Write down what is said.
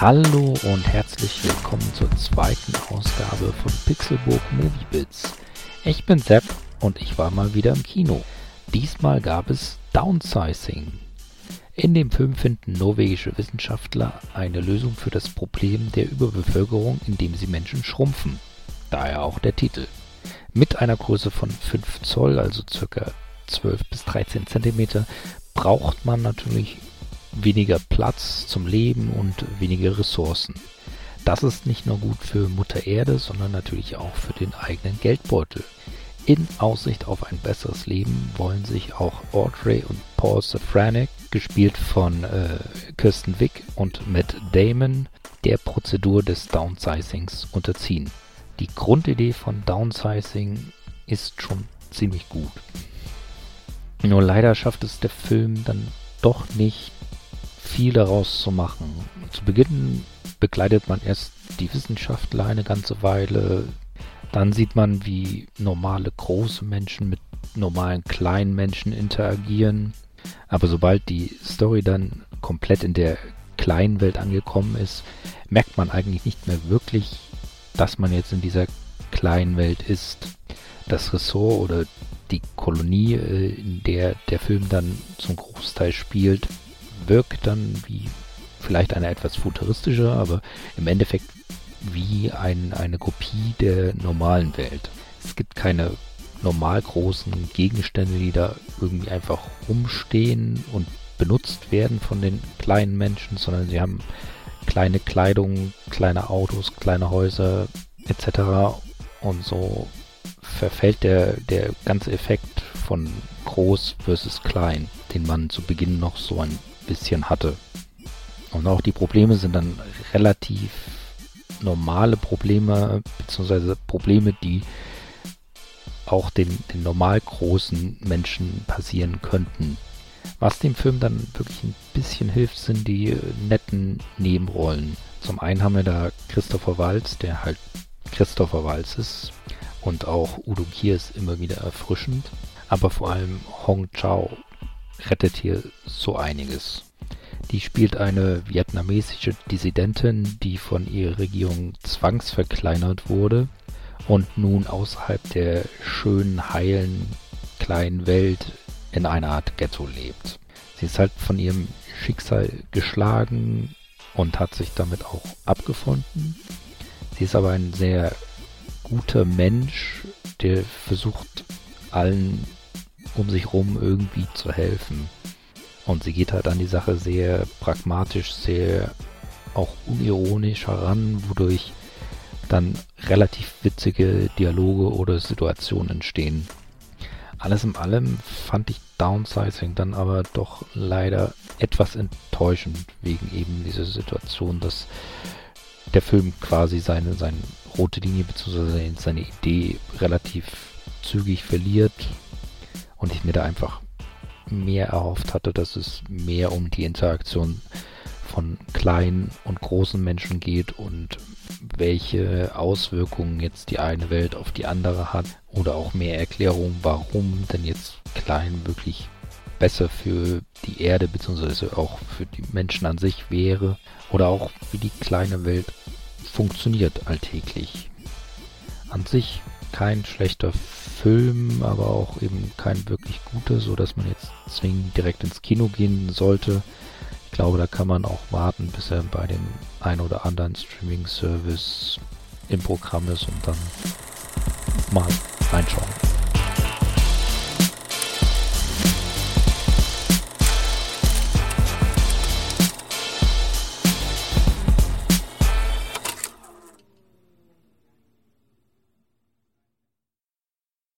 Hallo und herzlich willkommen zur zweiten Ausgabe von Pixelburg Movie Bits. Ich bin Sepp und ich war mal wieder im Kino. Diesmal gab es Downsizing. In dem Film finden norwegische Wissenschaftler eine Lösung für das Problem der Überbevölkerung, indem sie Menschen schrumpfen. Daher auch der Titel. Mit einer Größe von 5 Zoll, also ca. 12 bis 13 Zentimeter, braucht man natürlich weniger Platz zum Leben und weniger Ressourcen. Das ist nicht nur gut für Mutter Erde, sondern natürlich auch für den eigenen Geldbeutel. In Aussicht auf ein besseres Leben wollen sich auch Audrey und Paul Safranek, gespielt von äh, Kirsten Wick und Matt Damon, der Prozedur des Downsizings unterziehen. Die Grundidee von Downsizing ist schon ziemlich gut. Nur leider schafft es der Film dann doch nicht, viel daraus zu machen. Zu Beginn begleitet man erst die Wissenschaftler eine ganze Weile, dann sieht man, wie normale große Menschen mit normalen kleinen Menschen interagieren. Aber sobald die Story dann komplett in der kleinen Welt angekommen ist, merkt man eigentlich nicht mehr wirklich, dass man jetzt in dieser kleinen Welt ist. Das Ressort oder die Kolonie, äh, in der der Film dann zum Großteil spielt, wirkt dann wie vielleicht eine etwas futuristische, aber im Endeffekt wie ein, eine Kopie der normalen Welt. Es gibt keine normal großen Gegenstände, die da irgendwie einfach rumstehen und benutzt werden von den kleinen Menschen, sondern sie haben kleine Kleidung, kleine Autos, kleine Häuser etc. Und so verfällt der, der ganze Effekt von groß versus klein, den man zu Beginn noch so ein bisschen hatte. Und auch die Probleme sind dann relativ normale Probleme, beziehungsweise Probleme, die auch den, den normal großen Menschen passieren könnten. Was dem Film dann wirklich ein bisschen hilft, sind die netten Nebenrollen. Zum einen haben wir da Christopher Walz, der halt Christopher Walz ist. Und auch Udo Kier ist immer wieder erfrischend. Aber vor allem Hong Chao rettet hier so einiges. Die spielt eine vietnamesische Dissidentin, die von ihrer Regierung zwangsverkleinert wurde und nun außerhalb der schönen, heilen, kleinen Welt in einer Art Ghetto lebt. Sie ist halt von ihrem Schicksal geschlagen und hat sich damit auch abgefunden. Sie ist aber ein sehr guter Mensch, der versucht allen um sich herum irgendwie zu helfen. Und sie geht halt an die Sache sehr pragmatisch, sehr auch unironisch heran, wodurch dann relativ witzige Dialoge oder Situationen entstehen. Alles in allem fand ich Downsizing dann aber doch leider etwas enttäuschend wegen eben dieser Situation, dass der Film quasi seine, seine rote Linie bzw. seine Idee relativ zügig verliert und ich mir da einfach mehr erhofft hatte, dass es mehr um die Interaktion von kleinen und großen Menschen geht und welche Auswirkungen jetzt die eine Welt auf die andere hat oder auch mehr Erklärung, warum denn jetzt klein wirklich besser für die Erde bzw. auch für die Menschen an sich wäre oder auch wie die kleine Welt funktioniert alltäglich. An sich kein schlechter Film, aber auch eben kein wirklich guter, so dass man jetzt zwingend direkt ins Kino gehen sollte. Ich glaube, da kann man auch warten, bis er bei dem ein oder anderen Streaming-Service im Programm ist und dann mal reinschauen.